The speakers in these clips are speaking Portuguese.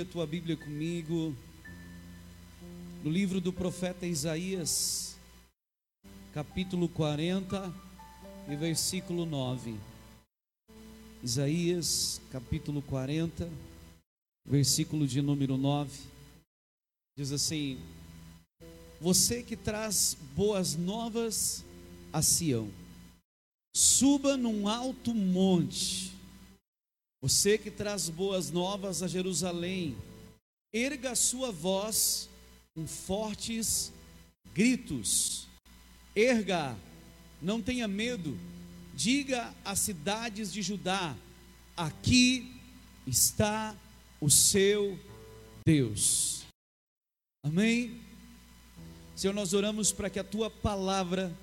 a tua Bíblia comigo no livro do profeta Isaías, capítulo 40 e versículo 9. Isaías, capítulo 40, versículo de número 9. Diz assim: Você que traz boas novas a Sião, suba num alto monte você que traz boas novas a Jerusalém, erga a sua voz com fortes gritos. Erga, não tenha medo. Diga às cidades de Judá: aqui está o seu Deus. Amém? Senhor, nós oramos para que a tua palavra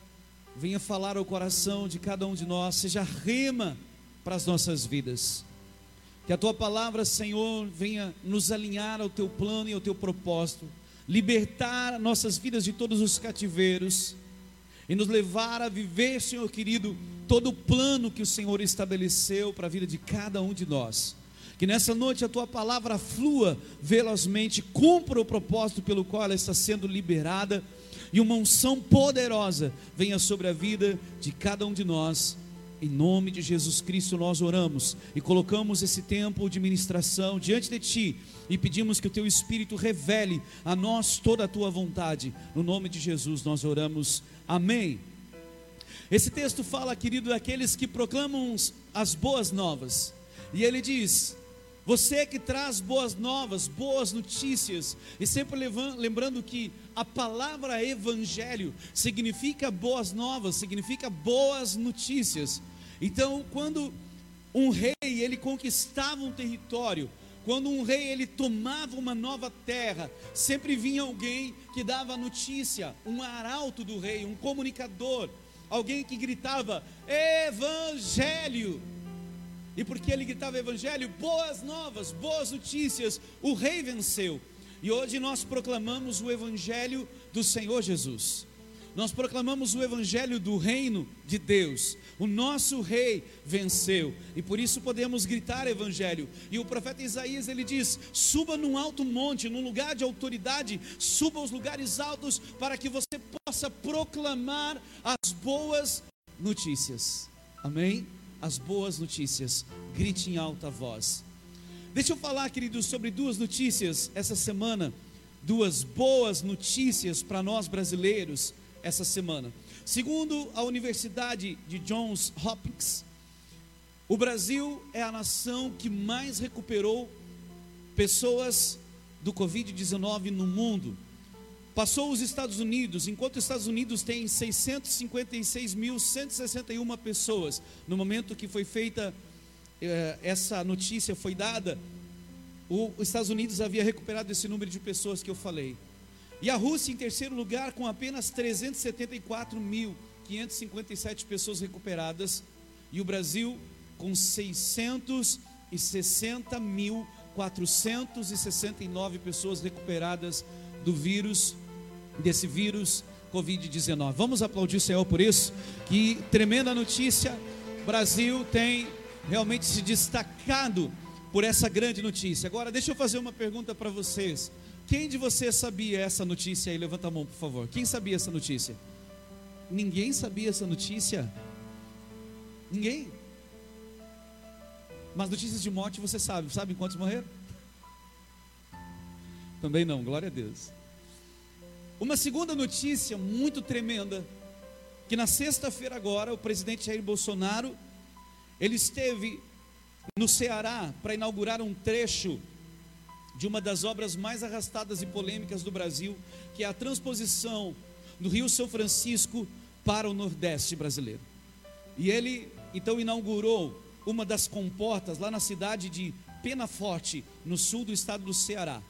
venha falar ao coração de cada um de nós, seja rema para as nossas vidas. Que a tua palavra, Senhor, venha nos alinhar ao teu plano e ao teu propósito, libertar nossas vidas de todos os cativeiros e nos levar a viver, Senhor querido, todo o plano que o Senhor estabeleceu para a vida de cada um de nós. Que nessa noite a tua palavra flua velozmente, cumpra o propósito pelo qual ela está sendo liberada e uma unção poderosa venha sobre a vida de cada um de nós em nome de Jesus Cristo nós oramos e colocamos esse tempo de ministração diante de Ti e pedimos que o Teu Espírito revele a nós toda a Tua vontade. No nome de Jesus nós oramos. Amém. Esse texto fala, querido, daqueles que proclamam as boas novas. E ele diz: Você que traz boas novas, boas notícias, e sempre lembrando que a palavra evangelho significa boas novas, significa boas notícias. Então, quando um rei ele conquistava um território, quando um rei ele tomava uma nova terra, sempre vinha alguém que dava notícia, um arauto do rei, um comunicador, alguém que gritava evangelho. E porque ele gritava evangelho, boas novas, boas notícias, o rei venceu. E hoje nós proclamamos o evangelho do Senhor Jesus. Nós proclamamos o evangelho do reino de Deus. O nosso rei venceu e por isso podemos gritar evangelho. E o profeta Isaías ele diz: "Suba num alto monte, num lugar de autoridade, suba aos lugares altos para que você possa proclamar as boas notícias." Amém? As boas notícias. Grite em alta voz. Deixa eu falar, queridos, sobre duas notícias essa semana, duas boas notícias para nós brasileiros essa semana. Segundo a Universidade de Johns Hopkins, o Brasil é a nação que mais recuperou pessoas do Covid-19 no mundo. Passou os Estados Unidos, enquanto os Estados Unidos tem 656.161 pessoas, no momento que foi feita eh, essa notícia, foi dada, os Estados Unidos havia recuperado esse número de pessoas que eu falei. E a Rússia em terceiro lugar com apenas 374.557 pessoas recuperadas e o Brasil com 660.469 pessoas recuperadas do vírus desse vírus COVID-19. Vamos aplaudir o Senhor por isso. Que tremenda notícia. O Brasil tem realmente se destacado por essa grande notícia. Agora deixa eu fazer uma pergunta para vocês. Quem de vocês sabia essa notícia aí? Levanta a mão, por favor. Quem sabia essa notícia? Ninguém sabia essa notícia? Ninguém? Mas notícias de morte você sabe. Sabe quantos morreram? Também não, glória a Deus. Uma segunda notícia muito tremenda, que na sexta-feira agora o presidente Jair Bolsonaro, ele esteve no Ceará para inaugurar um trecho de uma das obras mais arrastadas e polêmicas do Brasil, que é a transposição do Rio São Francisco para o Nordeste brasileiro. E ele então inaugurou uma das comportas lá na cidade de Penaforte, no sul do estado do Ceará.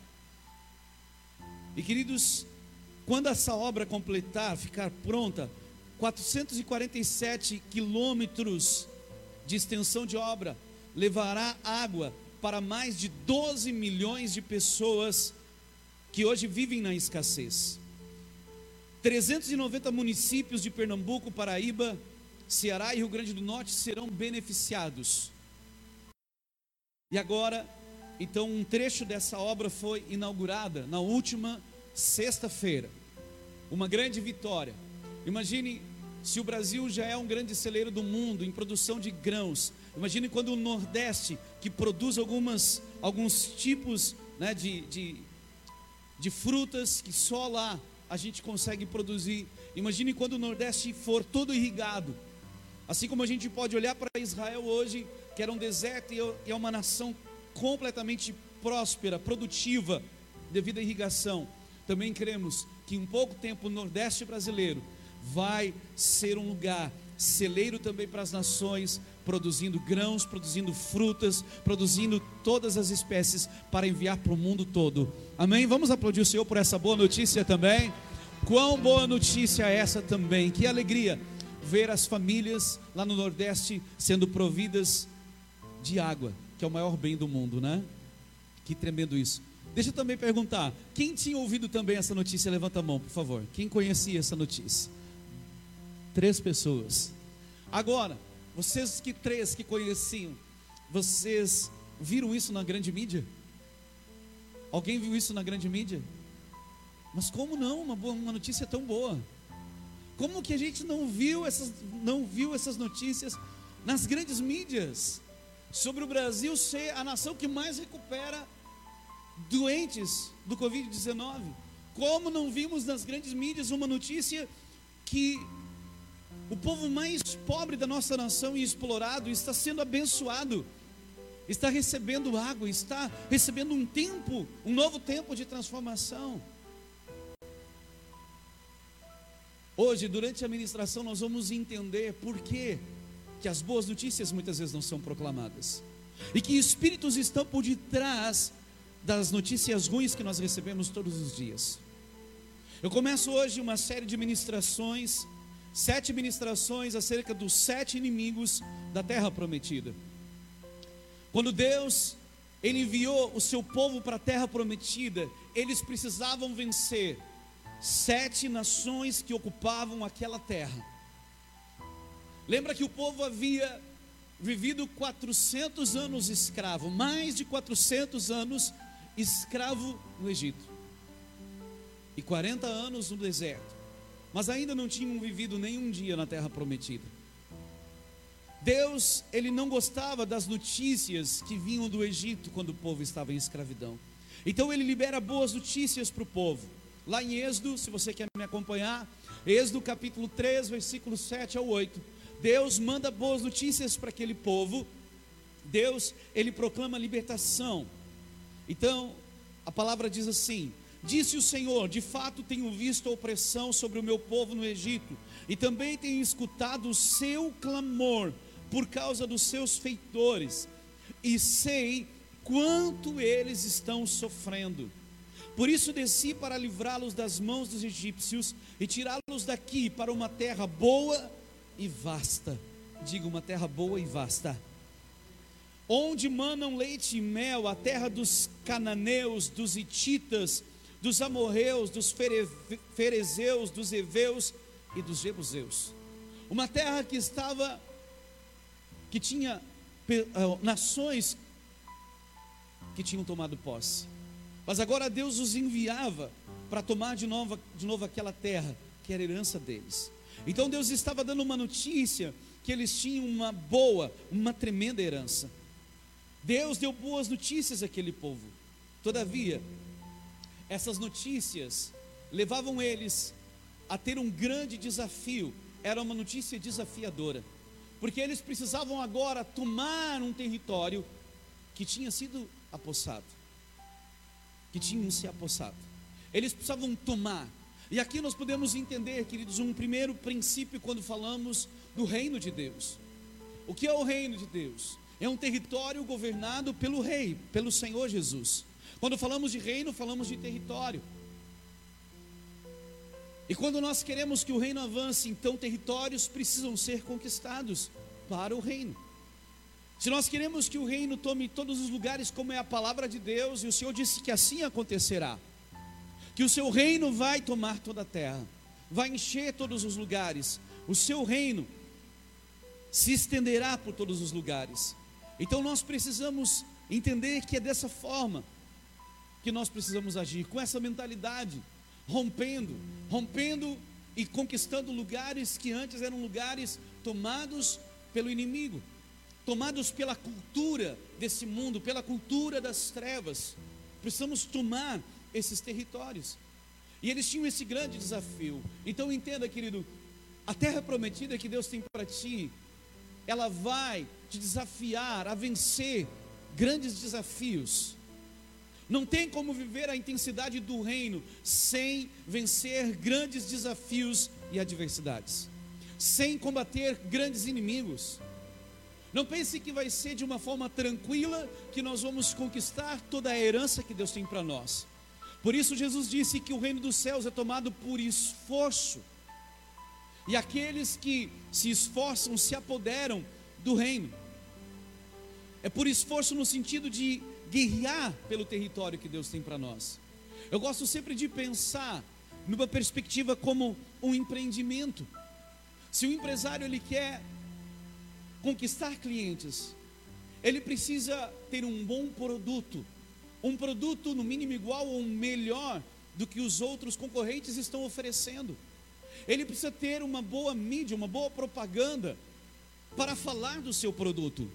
E queridos, quando essa obra completar, ficar pronta, 447 quilômetros de extensão de obra levará água para mais de 12 milhões de pessoas que hoje vivem na escassez. 390 municípios de Pernambuco, Paraíba, Ceará e Rio Grande do Norte serão beneficiados. E agora, Então, um trecho dessa obra foi inaugurada na última sexta-feira. Uma grande vitória. Imagine se o Brasil já é um grande celeiro do mundo em produção de grãos. Imagine quando o Nordeste, que produz algumas, alguns tipos né, de, de, de frutas que só lá a gente consegue produzir. Imagine quando o Nordeste for todo irrigado. Assim como a gente pode olhar para Israel hoje, que era um deserto e é uma nação completamente próspera, produtiva, devido à irrigação. Também cremos que em pouco tempo o Nordeste brasileiro vai ser um lugar celeiro também para as nações, produzindo grãos, produzindo frutas, produzindo todas as espécies para enviar para o mundo todo. Amém? Vamos aplaudir o Senhor por essa boa notícia também. Quão boa notícia é essa também? Que alegria ver as famílias lá no Nordeste sendo providas de água, que é o maior bem do mundo, né? Que tremendo isso. Deixa eu também perguntar: quem tinha ouvido também essa notícia? Levanta a mão, por favor. Quem conhecia essa notícia? Três pessoas. Agora, vocês que três que conheciam, vocês viram isso na grande mídia? Alguém viu isso na grande mídia? Mas como não? Uma, boa, uma notícia tão boa. Como que a gente não viu essas, não viu essas notícias nas grandes mídias sobre o Brasil ser a nação que mais recupera doentes do Covid-19? Como não vimos nas grandes mídias uma notícia que o povo mais pobre da nossa nação e explorado está sendo abençoado, está recebendo água, está recebendo um tempo, um novo tempo de transformação. Hoje, durante a ministração, nós vamos entender por que, que as boas notícias muitas vezes não são proclamadas, e que espíritos estão por detrás das notícias ruins que nós recebemos todos os dias. Eu começo hoje uma série de ministrações sete ministrações acerca dos sete inimigos da terra prometida. Quando Deus ele enviou o seu povo para a terra prometida, eles precisavam vencer sete nações que ocupavam aquela terra. Lembra que o povo havia vivido 400 anos escravo, mais de 400 anos escravo no Egito, e 40 anos no deserto mas ainda não tinham vivido nenhum dia na terra prometida. Deus, ele não gostava das notícias que vinham do Egito quando o povo estava em escravidão. Então ele libera boas notícias para o povo. Lá em Êxodo, se você quer me acompanhar, Êxodo capítulo 3, versículo 7 ao 8. Deus manda boas notícias para aquele povo. Deus, ele proclama libertação. Então, a palavra diz assim: Disse o Senhor: De fato tenho visto a opressão sobre o meu povo no Egito, e também tenho escutado o seu clamor por causa dos seus feitores, e sei quanto eles estão sofrendo. Por isso desci para livrá-los das mãos dos egípcios e tirá-los daqui para uma terra boa e vasta. Diga uma terra boa e vasta. Onde manam leite e mel, a terra dos cananeus, dos ititas, dos amorreus, dos ferezeus, dos heveus e dos jebuseus. Uma terra que estava, que tinha uh, nações que tinham tomado posse. Mas agora Deus os enviava para tomar de novo, de novo aquela terra que era herança deles. Então Deus estava dando uma notícia que eles tinham uma boa, uma tremenda herança. Deus deu boas notícias àquele povo. Todavia, essas notícias levavam eles a ter um grande desafio. Era uma notícia desafiadora, porque eles precisavam agora tomar um território que tinha sido apossado, que tinham se apossado. Eles precisavam tomar. E aqui nós podemos entender, queridos, um primeiro princípio quando falamos do reino de Deus. O que é o reino de Deus? É um território governado pelo rei, pelo Senhor Jesus. Quando falamos de reino, falamos de território. E quando nós queremos que o reino avance, então territórios precisam ser conquistados para o reino. Se nós queremos que o reino tome todos os lugares, como é a palavra de Deus, e o Senhor disse que assim acontecerá, que o seu reino vai tomar toda a terra, vai encher todos os lugares, o seu reino se estenderá por todos os lugares. Então nós precisamos entender que é dessa forma que nós precisamos agir, com essa mentalidade, rompendo, rompendo e conquistando lugares que antes eram lugares tomados pelo inimigo, tomados pela cultura desse mundo, pela cultura das trevas. Precisamos tomar esses territórios. E eles tinham esse grande desafio. Então entenda, querido, a terra prometida que Deus tem para ti, ela vai te desafiar a vencer grandes desafios. Não tem como viver a intensidade do reino sem vencer grandes desafios e adversidades, sem combater grandes inimigos. Não pense que vai ser de uma forma tranquila que nós vamos conquistar toda a herança que Deus tem para nós. Por isso, Jesus disse que o reino dos céus é tomado por esforço. E aqueles que se esforçam se apoderam do reino. É por esforço no sentido de guerrear pelo território que Deus tem para nós. Eu gosto sempre de pensar numa perspectiva como um empreendimento. Se o empresário ele quer conquistar clientes, ele precisa ter um bom produto, um produto no mínimo igual ou melhor do que os outros concorrentes estão oferecendo. Ele precisa ter uma boa mídia, uma boa propaganda para falar do seu produto.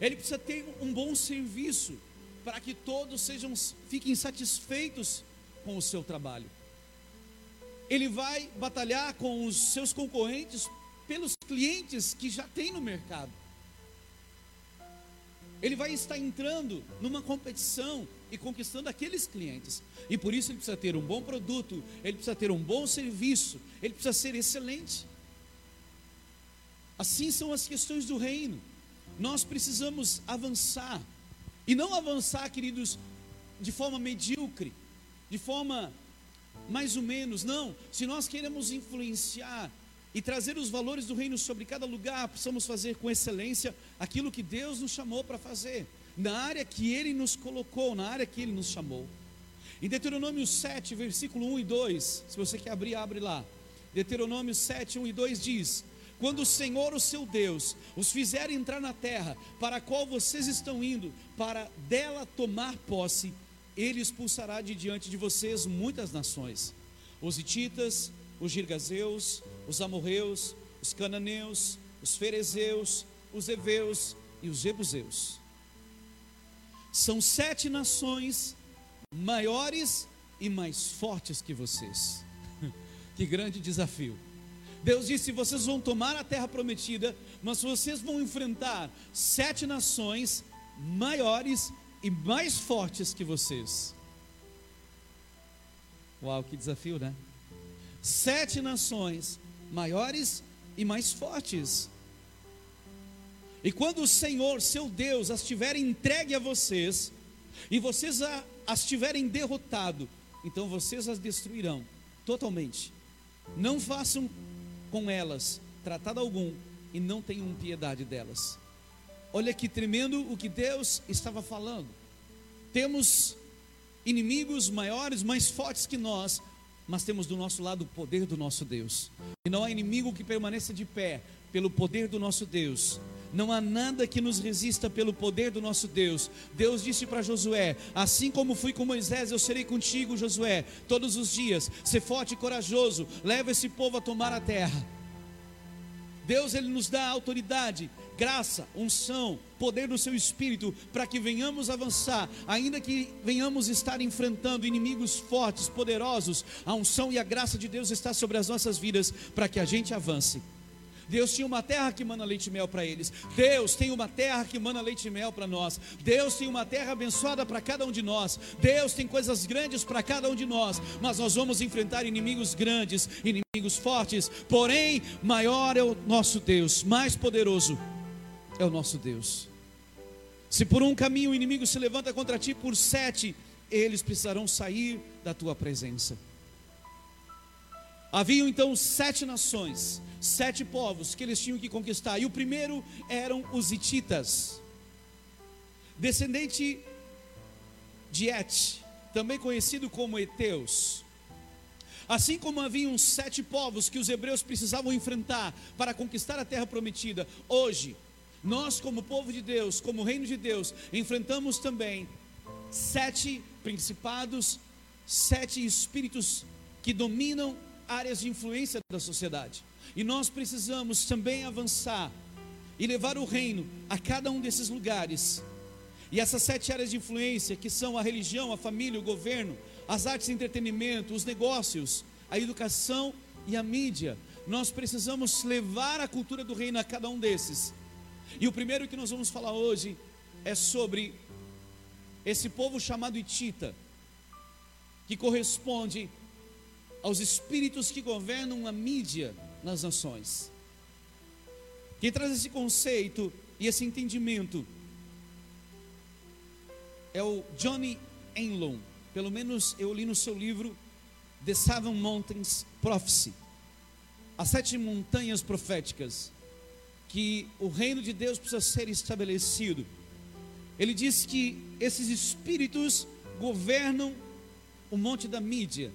Ele precisa ter um bom serviço para que todos sejam fiquem satisfeitos com o seu trabalho. Ele vai batalhar com os seus concorrentes pelos clientes que já tem no mercado. Ele vai estar entrando numa competição e conquistando aqueles clientes. E por isso ele precisa ter um bom produto, ele precisa ter um bom serviço, ele precisa ser excelente. Assim são as questões do reino. Nós precisamos avançar. E não avançar, queridos, de forma medíocre, de forma mais ou menos, não. Se nós queremos influenciar e trazer os valores do reino sobre cada lugar, precisamos fazer com excelência aquilo que Deus nos chamou para fazer, na área que Ele nos colocou, na área que Ele nos chamou. Em Deuteronômio 7, versículo 1 e 2, se você quer abrir, abre lá. Deuteronômio 7, 1 e 2 diz: Quando o Senhor, o seu Deus, os fizer entrar na terra para a qual vocês estão indo, para dela tomar posse, ele expulsará de diante de vocês muitas nações: os Hititas, os Girgazeus, os amorreus, os cananeus, os ferezeus, os heveus e os jebuseus. São sete nações maiores e mais fortes que vocês. que grande desafio. Deus disse: vocês vão tomar a terra prometida, mas vocês vão enfrentar sete nações maiores e mais fortes que vocês. Uau, que desafio, né? Sete nações maiores e mais fortes. E quando o Senhor, seu Deus, as tiver entregue a vocês, e vocês as tiverem derrotado, então vocês as destruirão totalmente. Não façam com elas tratado algum e não tenham piedade delas. Olha que tremendo o que Deus estava falando. Temos inimigos maiores, mais fortes que nós, mas temos do nosso lado o poder do nosso Deus. E não há inimigo que permaneça de pé pelo poder do nosso Deus. Não há nada que nos resista pelo poder do nosso Deus. Deus disse para Josué: Assim como fui com Moisés, eu serei contigo, Josué, todos os dias. Ser forte e corajoso, leva esse povo a tomar a terra. Deus ele nos dá autoridade, graça, unção, poder do seu espírito para que venhamos avançar, ainda que venhamos estar enfrentando inimigos fortes, poderosos, a unção e a graça de Deus está sobre as nossas vidas para que a gente avance. Deus tinha uma terra que manda leite e mel para eles. Deus tem uma terra que manda leite e mel para nós. Deus tem uma terra abençoada para cada um de nós. Deus tem coisas grandes para cada um de nós. Mas nós vamos enfrentar inimigos grandes, inimigos fortes. Porém, maior é o nosso Deus, mais poderoso é o nosso Deus. Se por um caminho o inimigo se levanta contra ti, por sete eles precisarão sair da tua presença. Haviam então sete nações sete povos que eles tinham que conquistar. E o primeiro eram os Hititas, descendente de Et, também conhecido como Eteus. Assim como haviam sete povos que os hebreus precisavam enfrentar para conquistar a terra prometida, hoje nós, como povo de Deus, como reino de Deus, enfrentamos também sete principados, sete espíritos que dominam áreas de influência da sociedade. E nós precisamos também avançar e levar o reino a cada um desses lugares. E essas sete áreas de influência, que são a religião, a família, o governo, as artes e entretenimento, os negócios, a educação e a mídia, nós precisamos levar a cultura do reino a cada um desses. E o primeiro que nós vamos falar hoje é sobre esse povo chamado Itita, que corresponde aos espíritos que governam a mídia nas nações. Quem traz esse conceito e esse entendimento é o Johnny Enlon. Pelo menos eu li no seu livro The Seven Mountains Prophecy. As sete montanhas proféticas que o reino de Deus precisa ser estabelecido. Ele diz que esses espíritos governam o monte da mídia.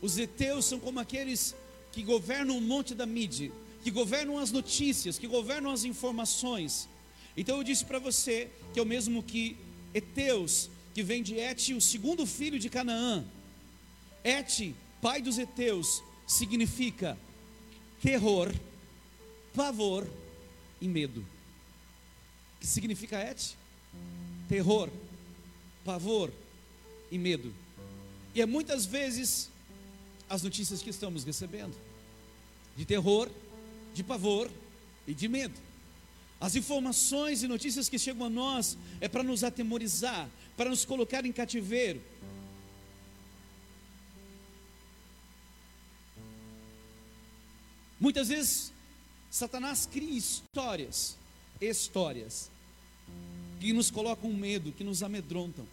Os heteus são como aqueles que governam o monte da mídia que governam as notícias, que governam as informações. Então eu disse para você que é o mesmo que Eteus, que vem de Et, o segundo filho de Canaã. Et, pai dos Eteus, significa terror, pavor e medo. Que significa Et? Terror, pavor e medo. E é muitas vezes as notícias que estamos recebendo de terror, de pavor e de medo. As informações e notícias que chegam a nós é para nos atemorizar, para nos colocar em cativeiro. Muitas vezes Satanás cria histórias, histórias que nos colocam medo, que nos amedrontam.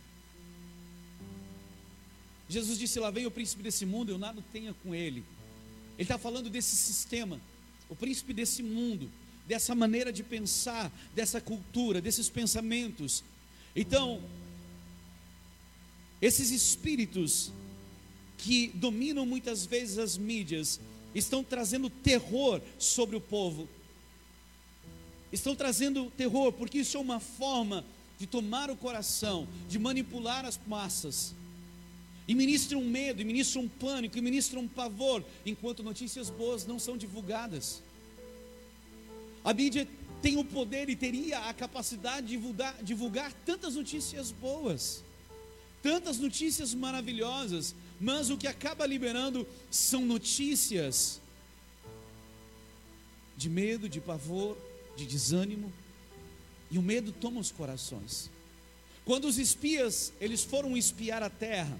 Jesus disse: Lá vem o príncipe desse mundo, eu nada tenha com ele. Ele está falando desse sistema o príncipe desse mundo, dessa maneira de pensar, dessa cultura, desses pensamentos. Então, esses espíritos que dominam muitas vezes as mídias estão trazendo terror sobre o povo. Estão trazendo terror, porque isso é uma forma de tomar o coração, de manipular as massas. E ministram medo, e ministram pânico, e ministram pavor, enquanto notícias boas não são divulgadas. A mídia tem o poder e teria a capacidade de divulgar, divulgar tantas notícias boas, tantas notícias maravilhosas, mas o que acaba liberando são notícias de medo, de pavor, de desânimo, e o medo toma os corações. Quando os espias, eles foram espiar a terra,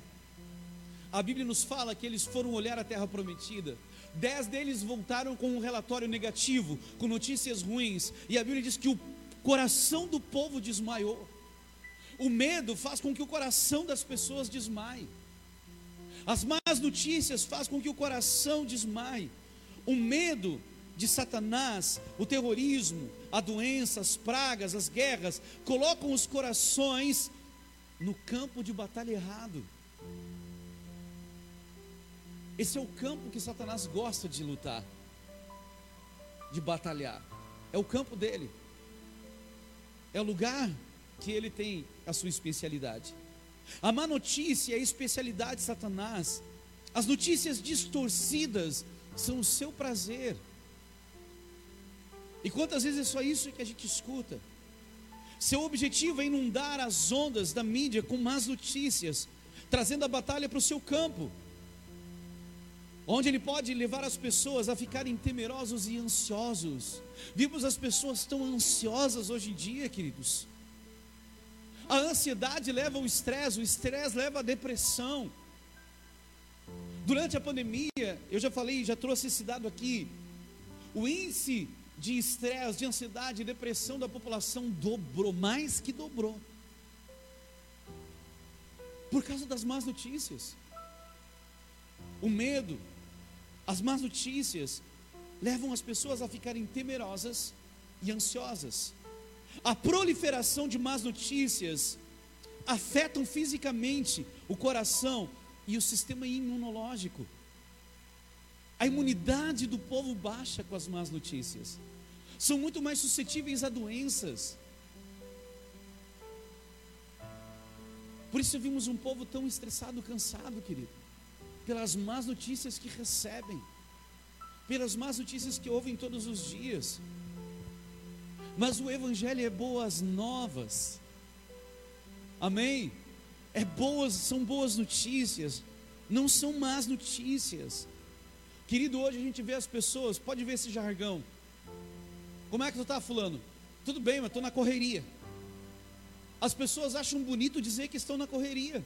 a Bíblia nos fala que eles foram olhar a terra prometida. Dez deles voltaram com um relatório negativo, com notícias ruins. E a Bíblia diz que o coração do povo desmaiou. O medo faz com que o coração das pessoas desmaie. As más notícias fazem com que o coração desmaie. O medo de Satanás, o terrorismo, a doença, as pragas, as guerras, colocam os corações no campo de batalha errado. Esse é o campo que Satanás gosta de lutar, de batalhar. É o campo dele. É o lugar que ele tem a sua especialidade. A má notícia é a especialidade de Satanás. As notícias distorcidas são o seu prazer. E quantas vezes é só isso que a gente escuta? Seu objetivo é inundar as ondas da mídia com más notícias, trazendo a batalha para o seu campo onde ele pode levar as pessoas a ficarem temerosos e ansiosos. Vimos as pessoas tão ansiosas hoje em dia, queridos. A ansiedade leva ao estresse, o estresse leva à depressão. Durante a pandemia, eu já falei, já trouxe esse dado aqui. O índice de estresse, de ansiedade e depressão da população dobrou, mais que dobrou. Por causa das más notícias. O medo, as más notícias levam as pessoas a ficarem temerosas e ansiosas. A proliferação de más notícias afetam fisicamente o coração e o sistema imunológico. A imunidade do povo baixa com as más notícias. são muito mais suscetíveis a doenças. Por isso vimos um povo tão estressado, cansado, querido, pelas más notícias que recebem, pelas más notícias que ouvem todos os dias. Mas o Evangelho é boas novas, amém? É boas, são boas notícias, não são más notícias. Querido, hoje a gente vê as pessoas, pode ver esse jargão. Como é que tu está, fulano? Tudo bem, mas estou na correria. As pessoas acham bonito dizer que estão na correria.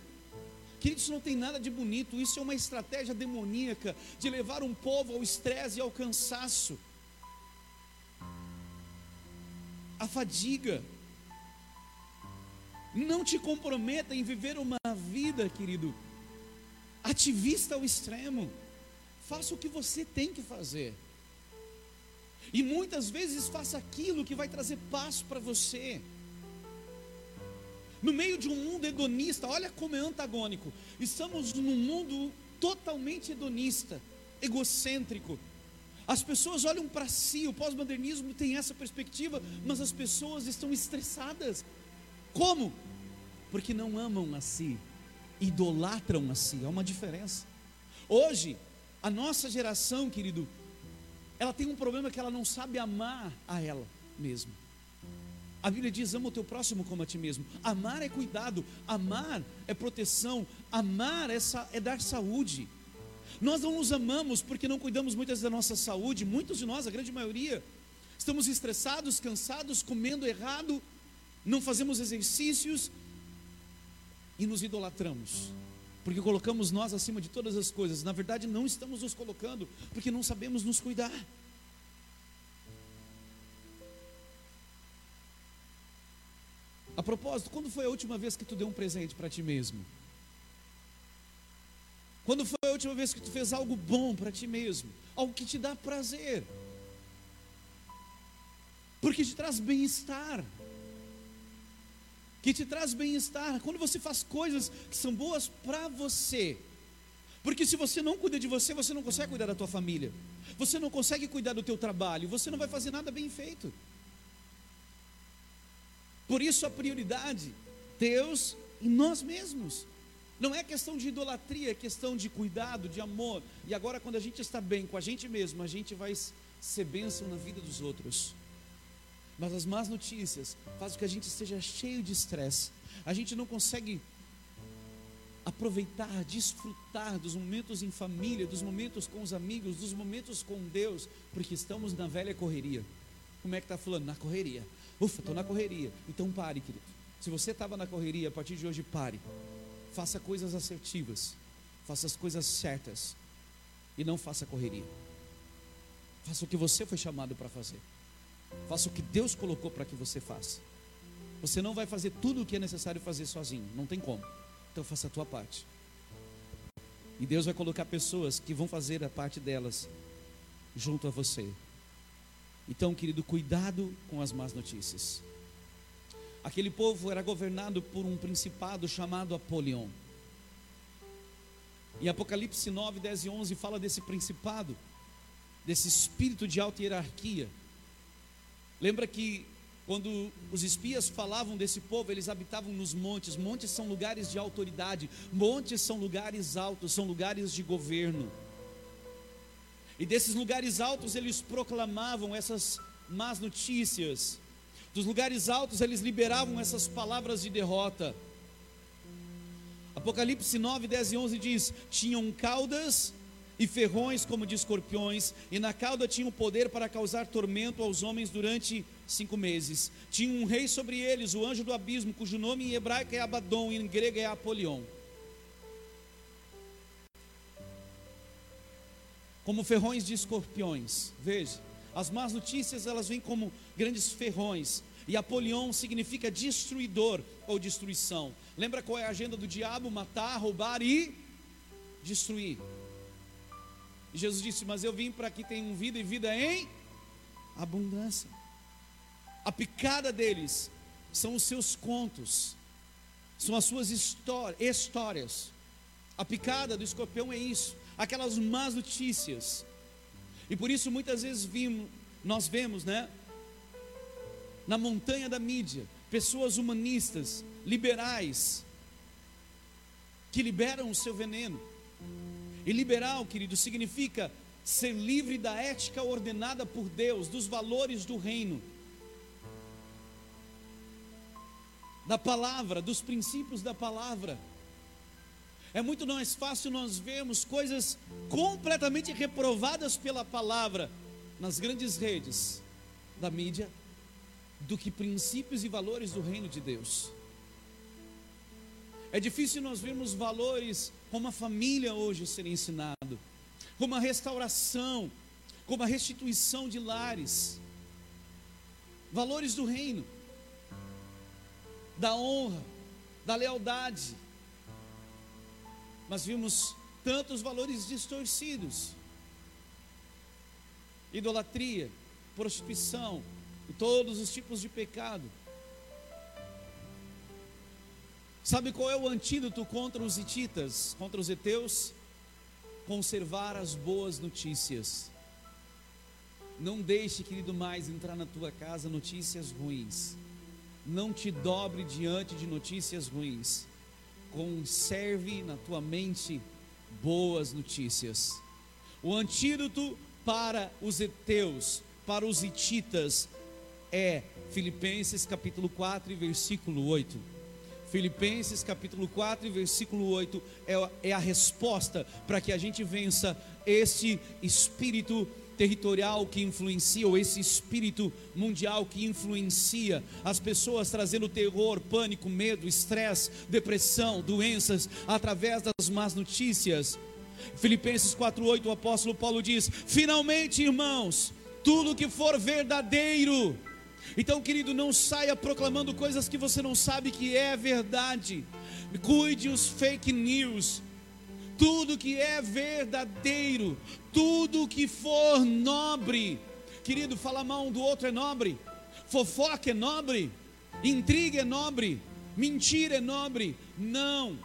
Querido, isso não tem nada de bonito, isso é uma estratégia demoníaca de levar um povo ao estresse e ao cansaço. A fadiga. Não te comprometa em viver uma vida, querido, ativista ao extremo. Faça o que você tem que fazer. E muitas vezes faça aquilo que vai trazer paz para você. No meio de um mundo hedonista, olha como é antagônico. Estamos num mundo totalmente hedonista, egocêntrico. As pessoas olham para si, o pós-modernismo tem essa perspectiva, mas as pessoas estão estressadas. Como? Porque não amam a si, idolatram a si. Há uma diferença. Hoje, a nossa geração, querido, ela tem um problema que ela não sabe amar a ela mesma. A Bíblia diz: ama o teu próximo como a ti mesmo. Amar é cuidado, amar é proteção, amar é, é dar saúde. Nós não nos amamos porque não cuidamos muitas da nossa saúde. Muitos de nós, a grande maioria, estamos estressados, cansados, comendo errado, não fazemos exercícios e nos idolatramos. Porque colocamos nós acima de todas as coisas. Na verdade, não estamos nos colocando porque não sabemos nos cuidar. A propósito, quando foi a última vez que tu deu um presente para ti mesmo? Quando foi a última vez que tu fez algo bom para ti mesmo? Algo que te dá prazer? Porque te traz bem-estar. Que te traz bem-estar. Quando você faz coisas que são boas para você. Porque se você não cuida de você, você não consegue cuidar da tua família. Você não consegue cuidar do teu trabalho. Você não vai fazer nada bem feito. Por isso a prioridade, Deus e nós mesmos. Não é questão de idolatria, é questão de cuidado, de amor. E agora, quando a gente está bem com a gente mesmo, a gente vai ser bênção na vida dos outros. Mas as más notícias fazem com que a gente esteja cheio de estresse. A gente não consegue aproveitar, desfrutar dos momentos em família, dos momentos com os amigos, dos momentos com Deus, porque estamos na velha correria. Como é que está falando? Na correria. Ufa, estou na correria. Então pare, querido. Se você estava na correria, a partir de hoje pare. Faça coisas assertivas. Faça as coisas certas. E não faça correria. Faça o que você foi chamado para fazer. Faça o que Deus colocou para que você faça. Você não vai fazer tudo o que é necessário fazer sozinho. Não tem como. Então faça a tua parte. E Deus vai colocar pessoas que vão fazer a parte delas junto a você. Então, querido, cuidado com as más notícias. Aquele povo era governado por um principado chamado Apolion. Em Apocalipse 9, 10 e 11 fala desse principado, desse espírito de alta hierarquia. Lembra que quando os espias falavam desse povo, eles habitavam nos montes. Montes são lugares de autoridade, montes são lugares altos, são lugares de governo. E desses lugares altos eles proclamavam essas más notícias. Dos lugares altos eles liberavam essas palavras de derrota. Apocalipse 9, 10 e 11 diz: Tinham caudas e ferrões como de escorpiões, e na cauda tinham poder para causar tormento aos homens durante cinco meses. Tinha um rei sobre eles, o anjo do abismo, cujo nome em hebraico é Abaddon em grego é Apolion. como ferrões de escorpiões. Veja, as más notícias elas vêm como grandes ferrões. E Apolion significa destruidor ou destruição. Lembra qual é a agenda do diabo? Matar, roubar e destruir. E Jesus disse: Mas eu vim para que tenham vida e vida em abundância. A picada deles são os seus contos, são as suas histórias. A picada do escorpião é isso aquelas más notícias. E por isso muitas vezes vimos, nós vemos, né, na montanha da mídia, pessoas humanistas, liberais, que liberam o seu veneno. E liberal, querido, significa ser livre da ética ordenada por Deus, dos valores do reino, da palavra, dos princípios da palavra. É muito mais fácil nós vermos coisas completamente reprovadas pela palavra nas grandes redes da mídia do que princípios e valores do reino de Deus. É difícil nós vermos valores como a família hoje ser ensinado, como a restauração, como a restituição de lares, valores do reino, da honra, da lealdade. Mas vimos tantos valores distorcidos, idolatria, prostituição, e todos os tipos de pecado. Sabe qual é o antídoto contra os hititas, contra os heteus? Conservar as boas notícias. Não deixe, querido, mais entrar na tua casa notícias ruins. Não te dobre diante de notícias ruins. Conserve na tua mente boas notícias. O antídoto para os heteus, para os hititas, é Filipenses capítulo 4 e versículo 8. Filipenses capítulo 4 e versículo 8 é, é a resposta para que a gente vença esse espírito territorial que influencia, ou esse espírito mundial que influencia as pessoas, trazendo terror, pânico, medo, estresse, depressão, doenças, através das más notícias. Filipenses 4,8, o apóstolo Paulo diz: Finalmente, irmãos, tudo que for verdadeiro, então, querido, não saia proclamando coisas que você não sabe que é verdade. Cuide os fake news. Tudo que é verdadeiro, tudo que for nobre. Querido, falar mal um do outro é nobre. Fofoca é nobre. Intriga é nobre. Mentira é nobre. Não.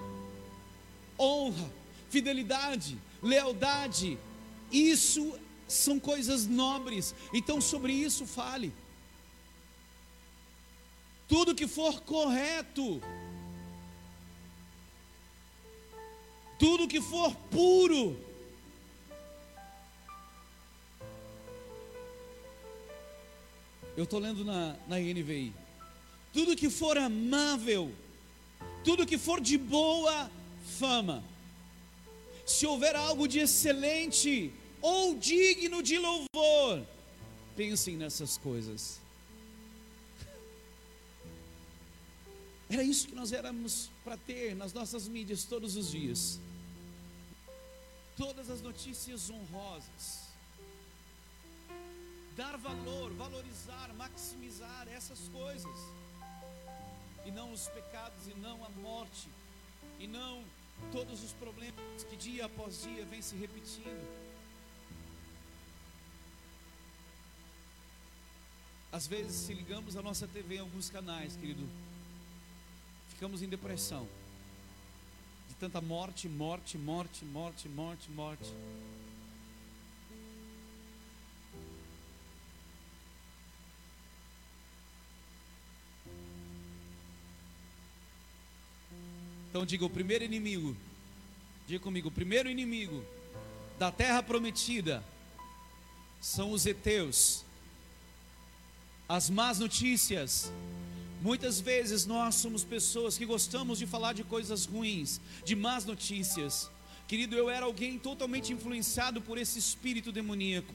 Honra, fidelidade, lealdade. Isso são coisas nobres. Então, sobre isso fale tudo que for correto, tudo que for puro, eu estou lendo na, na NVI, tudo que for amável, tudo que for de boa fama, se houver algo de excelente ou digno de louvor, pensem nessas coisas. Era isso que nós éramos para ter nas nossas mídias todos os dias. Todas as notícias honrosas. Dar valor, valorizar, maximizar essas coisas. E não os pecados, e não a morte, e não todos os problemas que dia após dia vem se repetindo. Às vezes, se ligamos a nossa TV em alguns canais, querido, ficamos em depressão. Tanta morte, morte, morte, morte, morte, morte. Então diga o primeiro inimigo. Diga comigo, o primeiro inimigo da terra prometida são os heteus. As más notícias Muitas vezes nós somos pessoas que gostamos de falar de coisas ruins, de más notícias. Querido, eu era alguém totalmente influenciado por esse espírito demoníaco.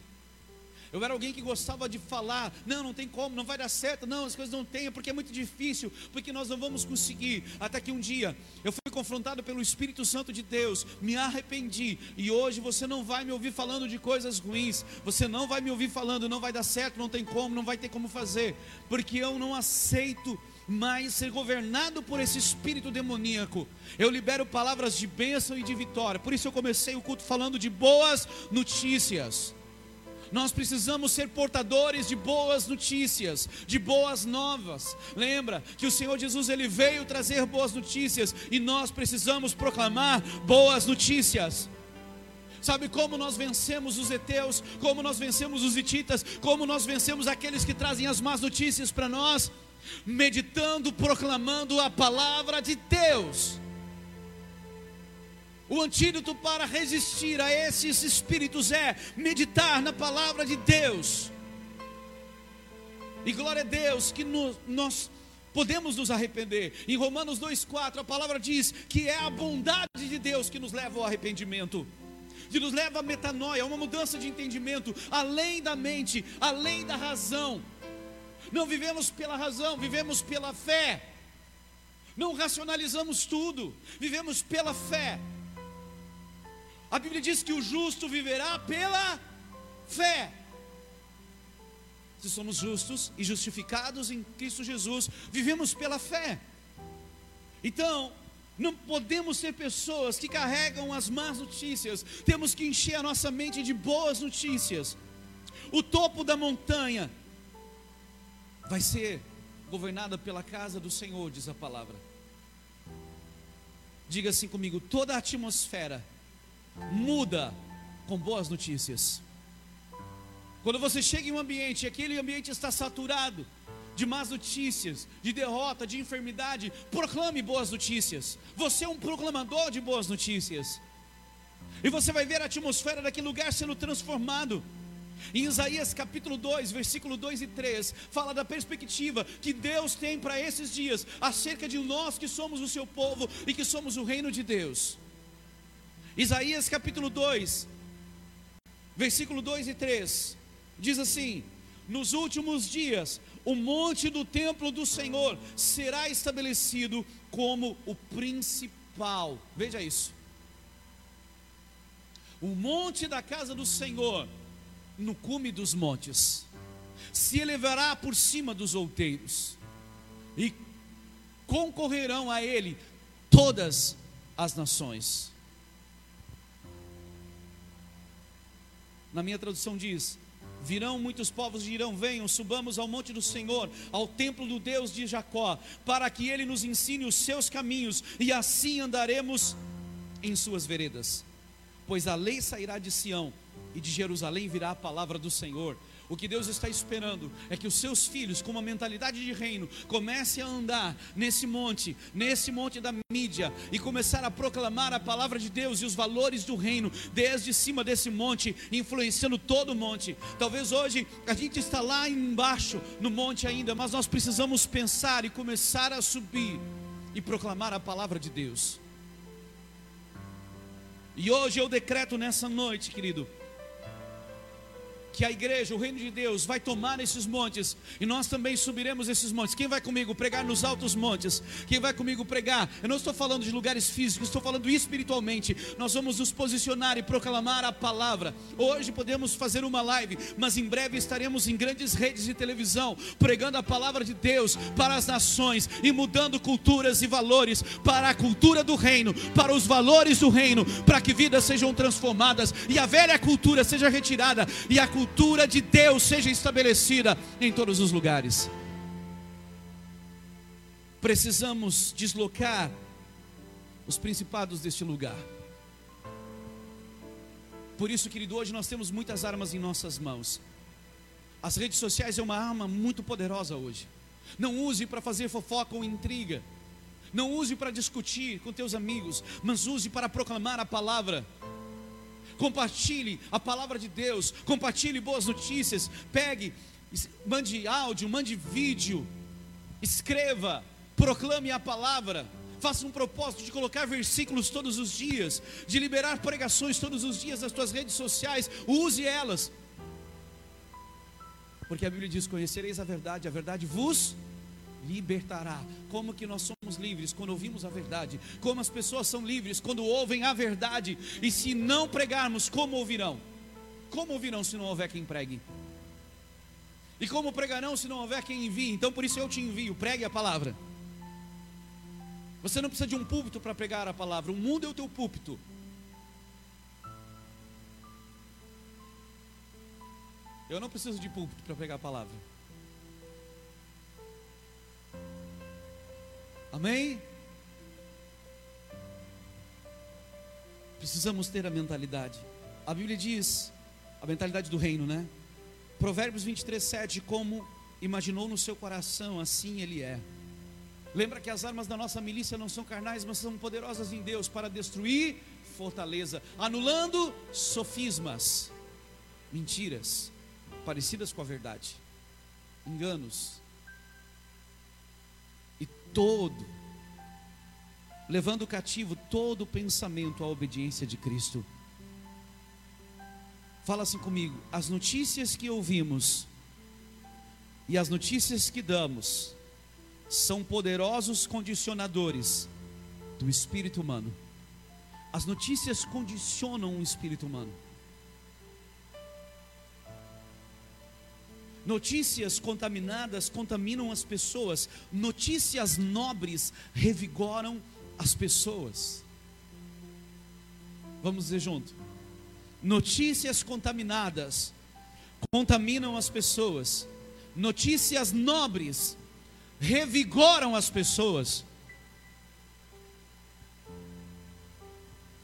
Eu era alguém que gostava de falar, não, não tem como, não vai dar certo, não, as coisas não tem, porque é muito difícil, porque nós não vamos conseguir. Até que um dia eu fui confrontado pelo Espírito Santo de Deus, me arrependi, e hoje você não vai me ouvir falando de coisas ruins, você não vai me ouvir falando, não vai dar certo, não tem como, não vai ter como fazer, porque eu não aceito mais ser governado por esse espírito demoníaco. Eu libero palavras de bênção e de vitória. Por isso eu comecei o culto falando de boas notícias. Nós precisamos ser portadores de boas notícias, de boas novas. Lembra que o Senhor Jesus ele veio trazer boas notícias e nós precisamos proclamar boas notícias. Sabe como nós vencemos os heteus, como nós vencemos os hititas, como nós vencemos aqueles que trazem as más notícias para nós? Meditando, proclamando a palavra de Deus. O antídoto para resistir a esses espíritos é meditar na palavra de Deus. E glória a Deus que no, nós podemos nos arrepender. Em Romanos 2,4 a palavra diz que é a bondade de Deus que nos leva ao arrependimento. Que nos leva a metanoia, a uma mudança de entendimento, além da mente, além da razão. Não vivemos pela razão, vivemos pela fé. Não racionalizamos tudo, vivemos pela fé. A Bíblia diz que o justo viverá pela fé. Se somos justos e justificados em Cristo Jesus, vivemos pela fé. Então, não podemos ser pessoas que carregam as más notícias, temos que encher a nossa mente de boas notícias. O topo da montanha vai ser governada pela casa do Senhor, diz a palavra. Diga assim comigo: toda a atmosfera muda com boas notícias. Quando você chega em um ambiente e aquele ambiente está saturado de más notícias, de derrota, de enfermidade, proclame boas notícias. Você é um proclamador de boas notícias. E você vai ver a atmosfera daquele lugar sendo transformado. Em Isaías capítulo 2, versículo 2 e 3, fala da perspectiva que Deus tem para esses dias, acerca de nós que somos o seu povo e que somos o reino de Deus. Isaías capítulo 2, versículo 2 e 3, diz assim: Nos últimos dias, o monte do templo do Senhor será estabelecido como o principal. Veja isso. O monte da casa do Senhor, no cume dos montes, se elevará por cima dos outeiros, e concorrerão a ele todas as nações. Na minha tradução diz: Virão muitos povos dirão: Venham, subamos ao monte do Senhor, ao templo do Deus de Jacó, para que ele nos ensine os seus caminhos e assim andaremos em suas veredas. Pois a lei sairá de Sião e de Jerusalém virá a palavra do Senhor. O que Deus está esperando é que os seus filhos, com uma mentalidade de reino, comecem a andar nesse monte, nesse monte da mídia, e começar a proclamar a palavra de Deus e os valores do reino, desde cima desse monte, influenciando todo o monte. Talvez hoje a gente está lá embaixo no monte ainda, mas nós precisamos pensar e começar a subir e proclamar a palavra de Deus. E hoje eu decreto nessa noite, querido, que a igreja, o reino de Deus, vai tomar esses montes e nós também subiremos esses montes. Quem vai comigo pregar nos altos montes? Quem vai comigo pregar? Eu não estou falando de lugares físicos, estou falando espiritualmente. Nós vamos nos posicionar e proclamar a palavra. Hoje podemos fazer uma live, mas em breve estaremos em grandes redes de televisão pregando a palavra de Deus para as nações e mudando culturas e valores para a cultura do reino, para os valores do reino, para que vidas sejam transformadas e a velha cultura seja retirada e a cultura cultura de Deus seja estabelecida em todos os lugares. Precisamos deslocar os principados deste lugar. Por isso, querido, hoje nós temos muitas armas em nossas mãos. As redes sociais é uma arma muito poderosa hoje. Não use para fazer fofoca ou intriga. Não use para discutir com teus amigos, mas use para proclamar a palavra compartilhe a palavra de Deus, compartilhe boas notícias, pegue, mande áudio, mande vídeo, escreva, proclame a palavra. Faça um propósito de colocar versículos todos os dias, de liberar pregações todos os dias nas suas redes sociais, use elas. Porque a Bíblia diz: Conhecereis a verdade, a verdade vos libertará. Como que nós somos livres quando ouvimos a verdade? Como as pessoas são livres quando ouvem a verdade? E se não pregarmos, como ouvirão? Como ouvirão se não houver quem pregue? E como pregarão se não houver quem envie? Então por isso eu te envio, pregue a palavra. Você não precisa de um púlpito para pregar a palavra, o mundo é o teu púlpito. Eu não preciso de púlpito para pregar a palavra. Amém? Precisamos ter a mentalidade A Bíblia diz, a mentalidade do reino, né? Provérbios 23, 7, como imaginou no seu coração, assim ele é. Lembra que as armas da nossa milícia não são carnais, mas são poderosas em Deus para destruir fortaleza, anulando sofismas, mentiras parecidas com a verdade, enganos, todo, levando cativo todo o pensamento à obediência de Cristo. Fala assim comigo: as notícias que ouvimos e as notícias que damos são poderosos condicionadores do espírito humano. As notícias condicionam o espírito humano. Notícias contaminadas contaminam as pessoas, notícias nobres revigoram as pessoas. Vamos dizer junto. Notícias contaminadas contaminam as pessoas, notícias nobres revigoram as pessoas.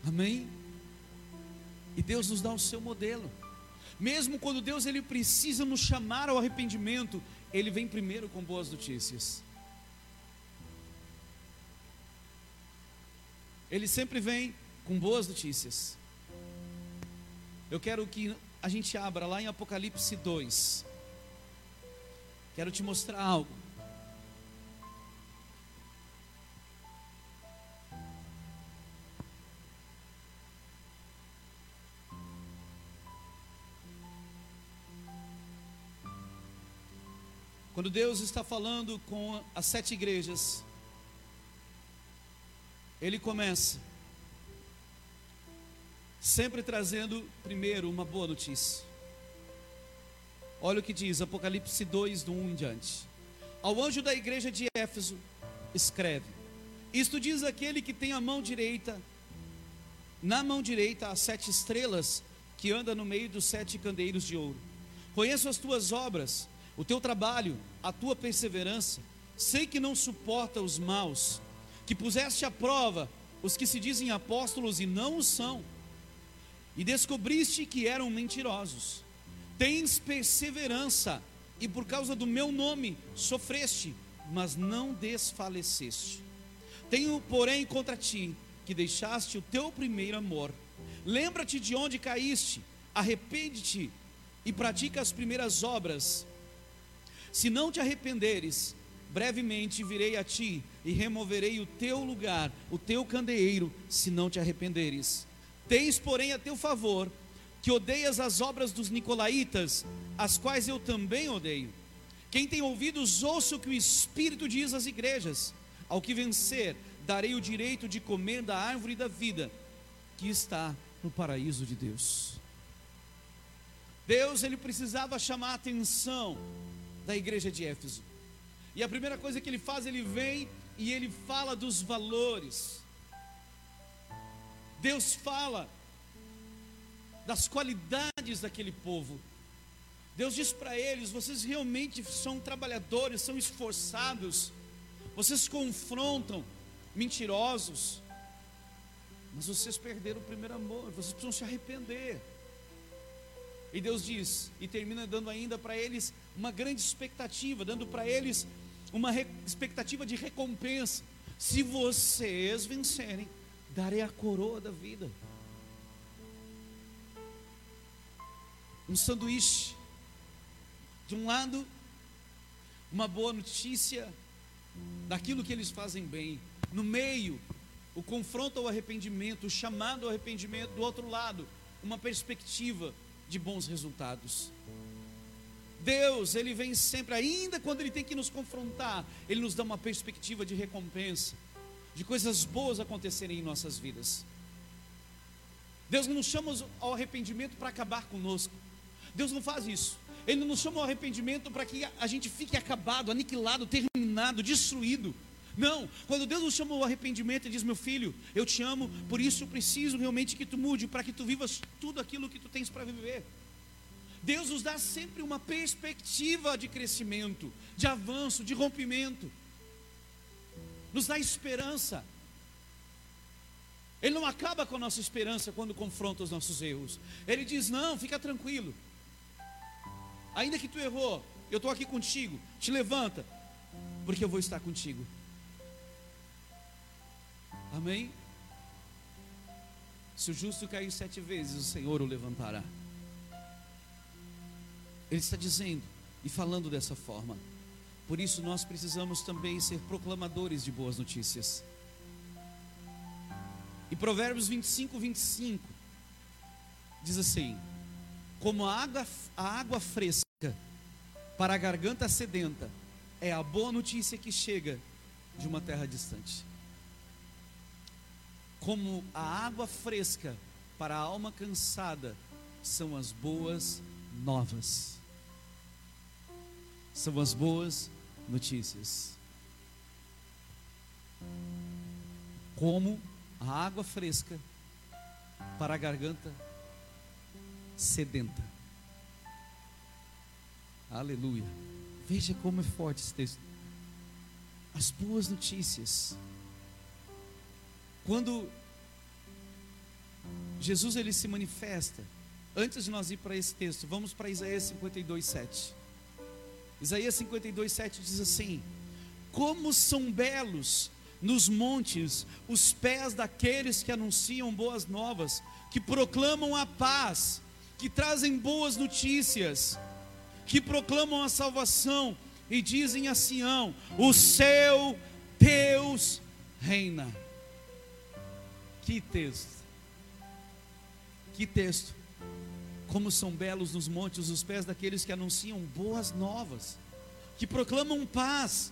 Amém? E Deus nos dá o seu modelo. Mesmo quando Deus ele precisa nos chamar ao arrependimento, ele vem primeiro com boas notícias. Ele sempre vem com boas notícias. Eu quero que a gente abra lá em Apocalipse 2. Quero te mostrar algo. Quando Deus está falando com as sete igrejas, Ele começa sempre trazendo primeiro uma boa notícia. Olha o que diz Apocalipse 2, do 1 em diante. Ao anjo da igreja de Éfeso, escreve: Isto diz aquele que tem a mão direita, na mão direita as sete estrelas que anda no meio dos sete candeeiros de ouro. Conheço as tuas obras o teu trabalho, a tua perseverança. Sei que não suporta os maus, que puseste à prova os que se dizem apóstolos e não o são, e descobriste que eram mentirosos. Tens perseverança, e por causa do meu nome sofreste, mas não desfaleceste. Tenho, porém, contra ti que deixaste o teu primeiro amor. Lembra-te de onde caíste, arrepende-te e pratica as primeiras obras. Se não te arrependeres, brevemente virei a ti e removerei o teu lugar, o teu candeeiro, se não te arrependeres. Tens, porém, a teu favor que odeias as obras dos nicolaítas, as quais eu também odeio. Quem tem ouvidos, ouça o que o Espírito diz às igrejas. Ao que vencer, darei o direito de comer da árvore da vida, que está no paraíso de Deus. Deus, ele precisava chamar a atenção da igreja de Éfeso. E a primeira coisa que ele faz, ele vem e ele fala dos valores. Deus fala das qualidades daquele povo. Deus diz para eles: vocês realmente são trabalhadores, são esforçados, vocês confrontam mentirosos, mas vocês perderam o primeiro amor, vocês precisam se arrepender. E Deus diz, e termina dando ainda para eles uma grande expectativa, dando para eles uma expectativa de recompensa. Se vocês vencerem, darei a coroa da vida. Um sanduíche. De um lado, uma boa notícia daquilo que eles fazem bem. No meio, o confronto ao arrependimento, o chamado ao arrependimento. Do outro lado, uma perspectiva de bons resultados. Deus, Ele vem sempre, ainda quando Ele tem que nos confrontar, Ele nos dá uma perspectiva de recompensa, de coisas boas acontecerem em nossas vidas. Deus não nos chama ao arrependimento para acabar conosco. Deus não faz isso. Ele não nos chama ao arrependimento para que a gente fique acabado, aniquilado, terminado, destruído. Não, quando Deus nos chama ao arrependimento e diz: Meu filho, eu te amo, por isso eu preciso realmente que tu mude, para que tu vivas tudo aquilo que tu tens para viver. Deus nos dá sempre uma perspectiva de crescimento, de avanço, de rompimento, nos dá esperança. Ele não acaba com a nossa esperança quando confronta os nossos erros. Ele diz: Não, fica tranquilo. Ainda que tu errou, eu estou aqui contigo. Te levanta, porque eu vou estar contigo. Amém? Se o justo cair sete vezes, o Senhor o levantará. Ele está dizendo e falando dessa forma. Por isso nós precisamos também ser proclamadores de boas notícias. E Provérbios 25, 25 diz assim: Como a água, a água fresca para a garganta sedenta é a boa notícia que chega de uma terra distante. Como a água fresca para a alma cansada são as boas novas. São as boas notícias. Como a água fresca para a garganta sedenta. Aleluia. Veja como é forte esse texto. As boas notícias. Quando Jesus ele se manifesta, antes de nós ir para esse texto, vamos para Isaías 52, 7. Isaías 52, 7 diz assim: Como são belos nos montes os pés daqueles que anunciam boas novas, que proclamam a paz, que trazem boas notícias que proclamam a salvação e dizem a Sião: O seu Deus reina. Que texto! Que texto! Como são belos nos montes os pés daqueles que anunciam boas novas, que proclamam paz,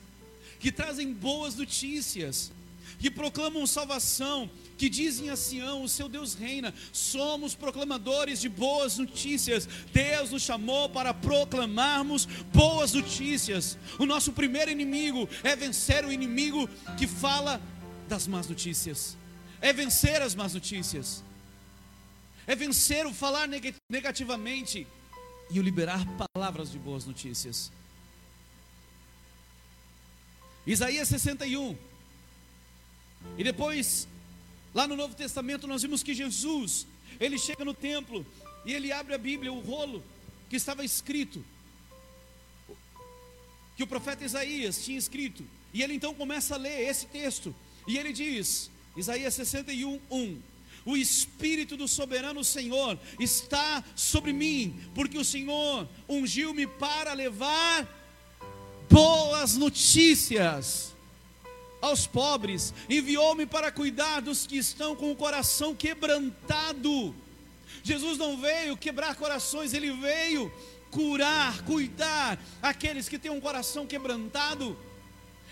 que trazem boas notícias, que proclamam salvação, que dizem a Sião: o seu Deus reina. Somos proclamadores de boas notícias. Deus nos chamou para proclamarmos boas notícias. O nosso primeiro inimigo é vencer o inimigo que fala das más notícias, é vencer as más notícias, é vencer o falar negativamente e o liberar palavras de boas notícias. Isaías 61. E depois Lá no Novo Testamento nós vimos que Jesus, ele chega no templo e ele abre a Bíblia, o rolo que estava escrito, que o profeta Isaías tinha escrito, e ele então começa a ler esse texto, e ele diz, Isaías 61, 1: O Espírito do soberano Senhor está sobre mim, porque o Senhor ungiu-me para levar boas notícias aos pobres, enviou-me para cuidar dos que estão com o coração quebrantado. Jesus não veio quebrar corações, ele veio curar, cuidar aqueles que têm um coração quebrantado.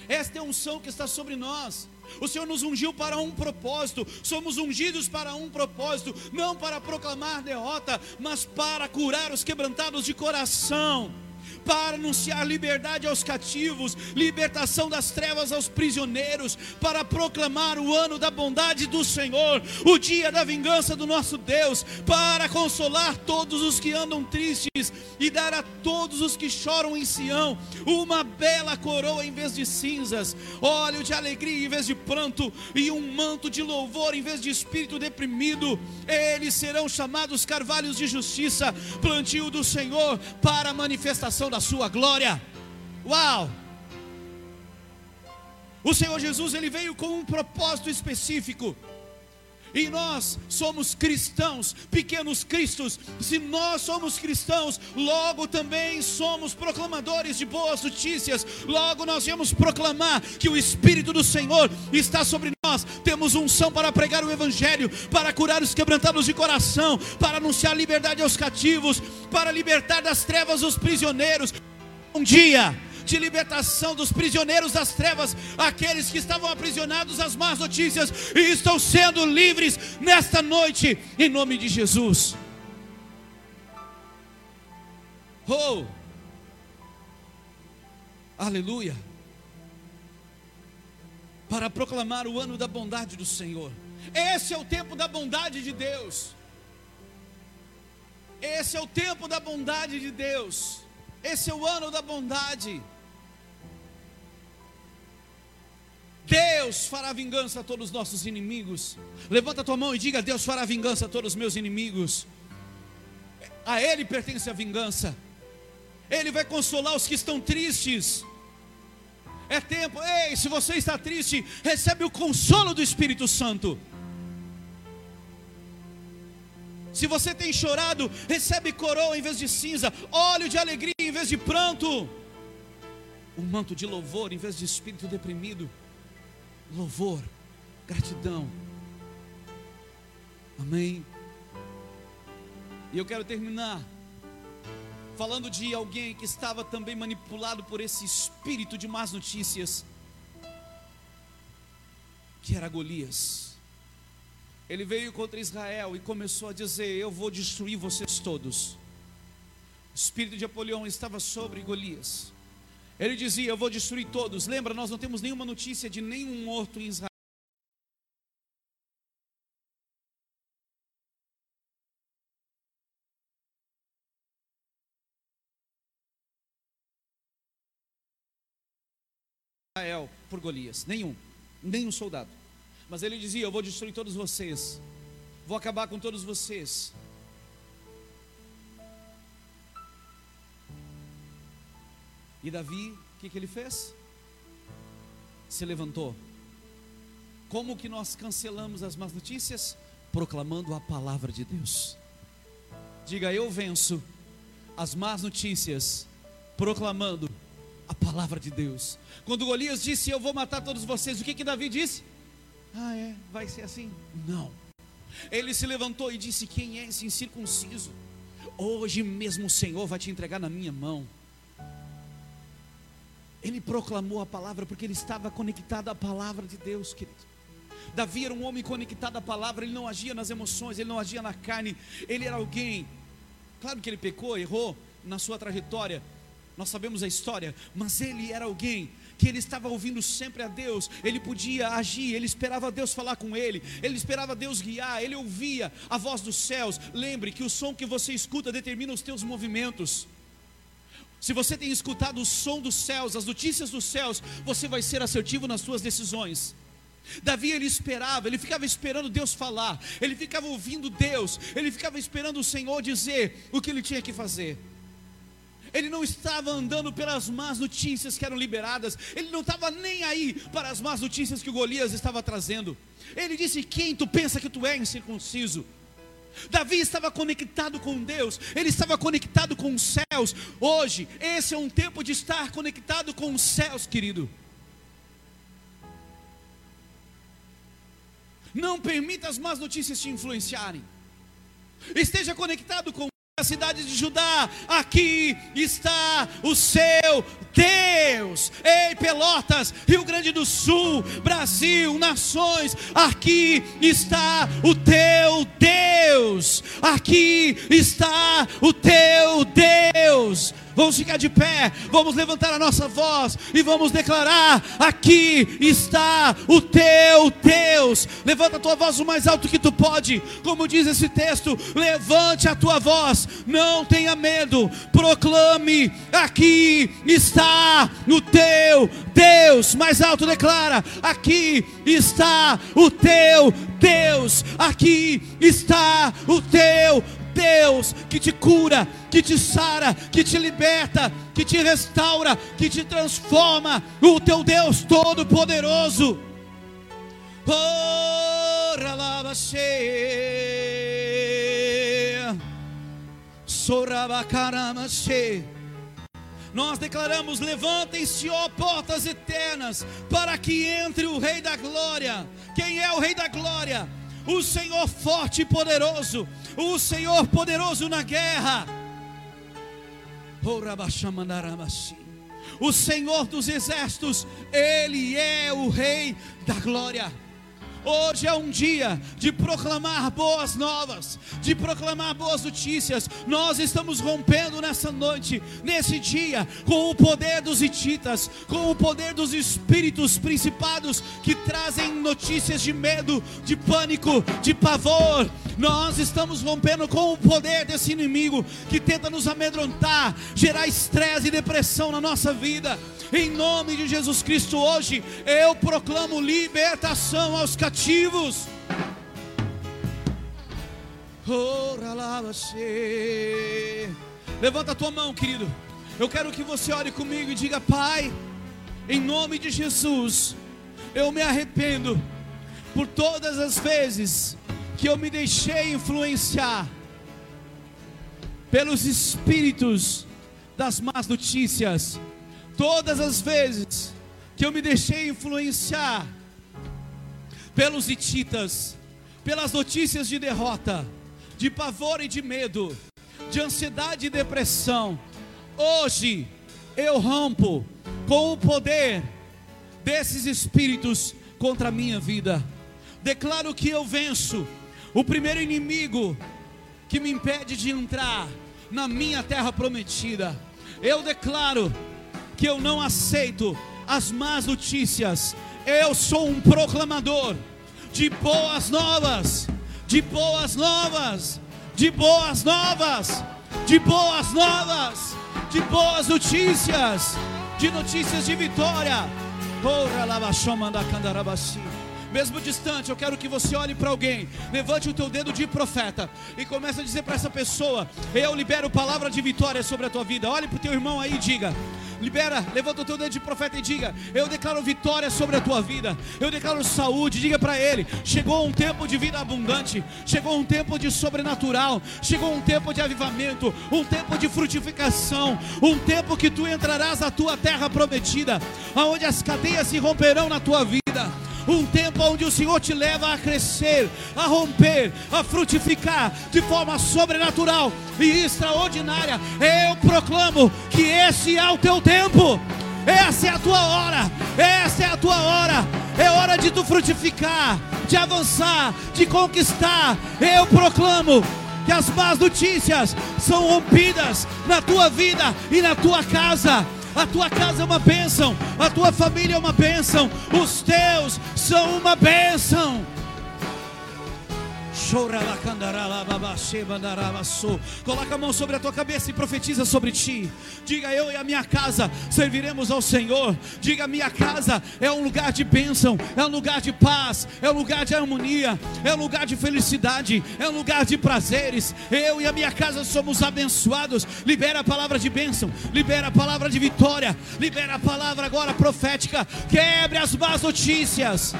Esta é a unção que está sobre nós. O Senhor nos ungiu para um propósito, somos ungidos para um propósito, não para proclamar derrota, mas para curar os quebrantados de coração para anunciar liberdade aos cativos, libertação das trevas aos prisioneiros, para proclamar o ano da bondade do Senhor, o dia da vingança do nosso Deus, para consolar todos os que andam tristes e dar a todos os que choram em Sião uma bela coroa em vez de cinzas, óleo de alegria em vez de pranto e um manto de louvor em vez de espírito deprimido. Eles serão chamados carvalhos de justiça, plantio do Senhor para a da sua glória. Uau! O Senhor Jesus ele veio com um propósito específico. E nós somos cristãos, pequenos cristos. Se nós somos cristãos, logo também somos proclamadores de boas notícias. Logo nós viemos proclamar que o Espírito do Senhor está sobre nós. Temos unção para pregar o Evangelho, para curar os quebrantados de coração, para anunciar liberdade aos cativos, para libertar das trevas os prisioneiros. Um dia de libertação dos prisioneiros das trevas, aqueles que estavam aprisionados às más notícias e estão sendo livres nesta noite, em nome de Jesus. Oh, aleluia, para proclamar o ano da bondade do Senhor. Esse é o tempo da bondade de Deus. Esse é o tempo da bondade de Deus. Esse é o ano da bondade. Deus fará vingança a todos os nossos inimigos. Levanta a tua mão e diga: Deus fará vingança a todos os meus inimigos. A Ele pertence a vingança. Ele vai consolar os que estão tristes. É tempo, ei, se você está triste, recebe o consolo do Espírito Santo. Se você tem chorado, recebe coroa em vez de cinza, óleo de alegria em vez de pranto, um manto de louvor em vez de espírito deprimido. Louvor, gratidão. Amém. E eu quero terminar falando de alguém que estava também manipulado por esse espírito de más notícias, que era Golias. Ele veio contra Israel e começou a dizer: Eu vou destruir vocês todos. O espírito de Apolião estava sobre Golias. Ele dizia: Eu vou destruir todos. Lembra, nós não temos nenhuma notícia de nenhum morto em Israel. Israel por Golias, nenhum, nenhum soldado. Mas ele dizia: Eu vou destruir todos vocês, vou acabar com todos vocês. E Davi, o que, que ele fez? Se levantou. Como que nós cancelamos as más notícias? Proclamando a palavra de Deus. Diga, eu venço as más notícias, proclamando a palavra de Deus. Quando Golias disse: Eu vou matar todos vocês, o que que Davi disse? Ah, é? Vai ser assim? Não. Ele se levantou e disse: Quem é esse incircunciso? Hoje mesmo o Senhor vai te entregar na minha mão. Ele proclamou a palavra porque ele estava conectado à palavra de Deus, querido. Davi era um homem conectado à palavra, ele não agia nas emoções, ele não agia na carne, ele era alguém. Claro que ele pecou, errou na sua trajetória, nós sabemos a história, mas ele era alguém que ele estava ouvindo sempre a Deus, ele podia agir, ele esperava Deus falar com ele, ele esperava Deus guiar, ele ouvia a voz dos céus. Lembre que o som que você escuta determina os teus movimentos. Se você tem escutado o som dos céus, as notícias dos céus, você vai ser assertivo nas suas decisões. Davi ele esperava, ele ficava esperando Deus falar, ele ficava ouvindo Deus, ele ficava esperando o Senhor dizer o que ele tinha que fazer. Ele não estava andando pelas más notícias que eram liberadas, ele não estava nem aí para as más notícias que o Golias estava trazendo. Ele disse: Quem tu pensa que tu é incircunciso? Davi estava conectado com Deus, ele estava conectado com os céus. Hoje, esse é um tempo de estar conectado com os céus, querido. Não permita as más notícias te influenciarem. Esteja conectado com a cidade de Judá, aqui está o seu Deus. Ei, Pelotas, Rio Grande do Sul, Brasil, nações, aqui está o teu Deus. Aqui está o teu Deus. Vamos ficar de pé, vamos levantar a nossa voz e vamos declarar: aqui está o teu Deus. Levanta a tua voz o mais alto que tu pode, como diz esse texto. Levante a tua voz, não tenha medo, proclame: aqui está o teu Deus. Mais alto declara: aqui está o teu Deus. Aqui está o teu Deus que te cura, que te sara, que te liberta, que te restaura, que te transforma, o teu Deus Todo-Poderoso. Nós declaramos: levantem-se, ó portas eternas, para que entre o Rei da Glória. Quem é o Rei da Glória? O Senhor forte e poderoso, o Senhor poderoso na guerra. O Senhor dos exércitos, Ele é o Rei da glória. Hoje é um dia de proclamar boas novas, de proclamar boas notícias. Nós estamos rompendo nessa noite, nesse dia, com o poder dos hititas, com o poder dos espíritos principados que trazem notícias de medo, de pânico, de pavor. Nós estamos rompendo com o poder desse inimigo que tenta nos amedrontar, gerar estresse e depressão na nossa vida. Em nome de Jesus Cristo, hoje eu proclamo libertação aos cativos. Levanta a tua mão, querido. Eu quero que você ore comigo e diga: Pai, em nome de Jesus, eu me arrependo por todas as vezes que eu me deixei influenciar pelos espíritos das más notícias, todas as vezes que eu me deixei influenciar pelos hititas, pelas notícias de derrota, de pavor e de medo, de ansiedade e depressão, hoje eu rompo com o poder desses espíritos contra a minha vida. Declaro que eu venço o primeiro inimigo que me impede de entrar na minha terra prometida. Eu declaro que eu não aceito as más notícias. Eu sou um proclamador de boas novas, de boas novas, de boas novas, de boas novas, de boas notícias, de notícias de vitória. Ora, lava, manda candarabasi mesmo distante, eu quero que você olhe para alguém, levante o teu dedo de profeta e comece a dizer para essa pessoa: Eu libero palavra de vitória sobre a tua vida. Olhe para o teu irmão aí e diga: Libera, levanta o teu dedo de profeta e diga: Eu declaro vitória sobre a tua vida. Eu declaro saúde. Diga para ele: Chegou um tempo de vida abundante. Chegou um tempo de sobrenatural. Chegou um tempo de avivamento. Um tempo de frutificação. Um tempo que tu entrarás na tua terra prometida, aonde as cadeias se romperão na tua vida um tempo onde o Senhor te leva a crescer, a romper, a frutificar de forma sobrenatural e extraordinária. Eu proclamo que esse é o teu tempo. Essa é a tua hora, essa é a tua hora, é hora de tu frutificar, de avançar, de conquistar. Eu proclamo que as más notícias são rompidas na tua vida e na tua casa a tua casa é uma bênção, a tua família é uma bênção, os teus são uma bênção. Coloca a mão sobre a tua cabeça e profetiza sobre ti. Diga eu e a minha casa serviremos ao Senhor. Diga minha casa é um lugar de bênção, é um lugar de paz, é um lugar de harmonia, é um lugar de felicidade, é um lugar de prazeres. Eu e a minha casa somos abençoados. Libera a palavra de bênção, libera a palavra de vitória, libera a palavra agora profética. Quebre as más notícias.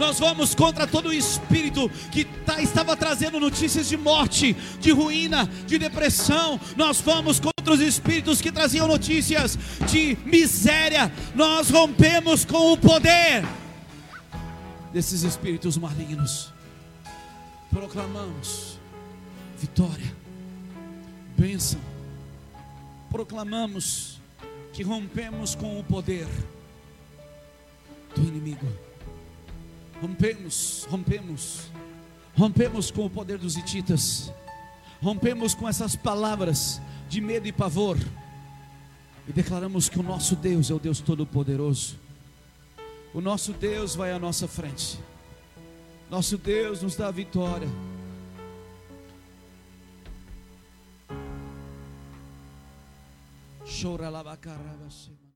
Nós vamos contra todo o espírito que tá, estava trazendo notícias de morte, de ruína, de depressão. Nós vamos contra os espíritos que traziam notícias de miséria. Nós rompemos com o poder desses espíritos malignos. Proclamamos vitória, bênção. Proclamamos que rompemos com o poder do inimigo. Rompemos, rompemos, rompemos com o poder dos hititas, rompemos com essas palavras de medo e pavor, e declaramos que o nosso Deus é o Deus Todo-Poderoso, o nosso Deus vai à nossa frente, nosso Deus nos dá a vitória. Chora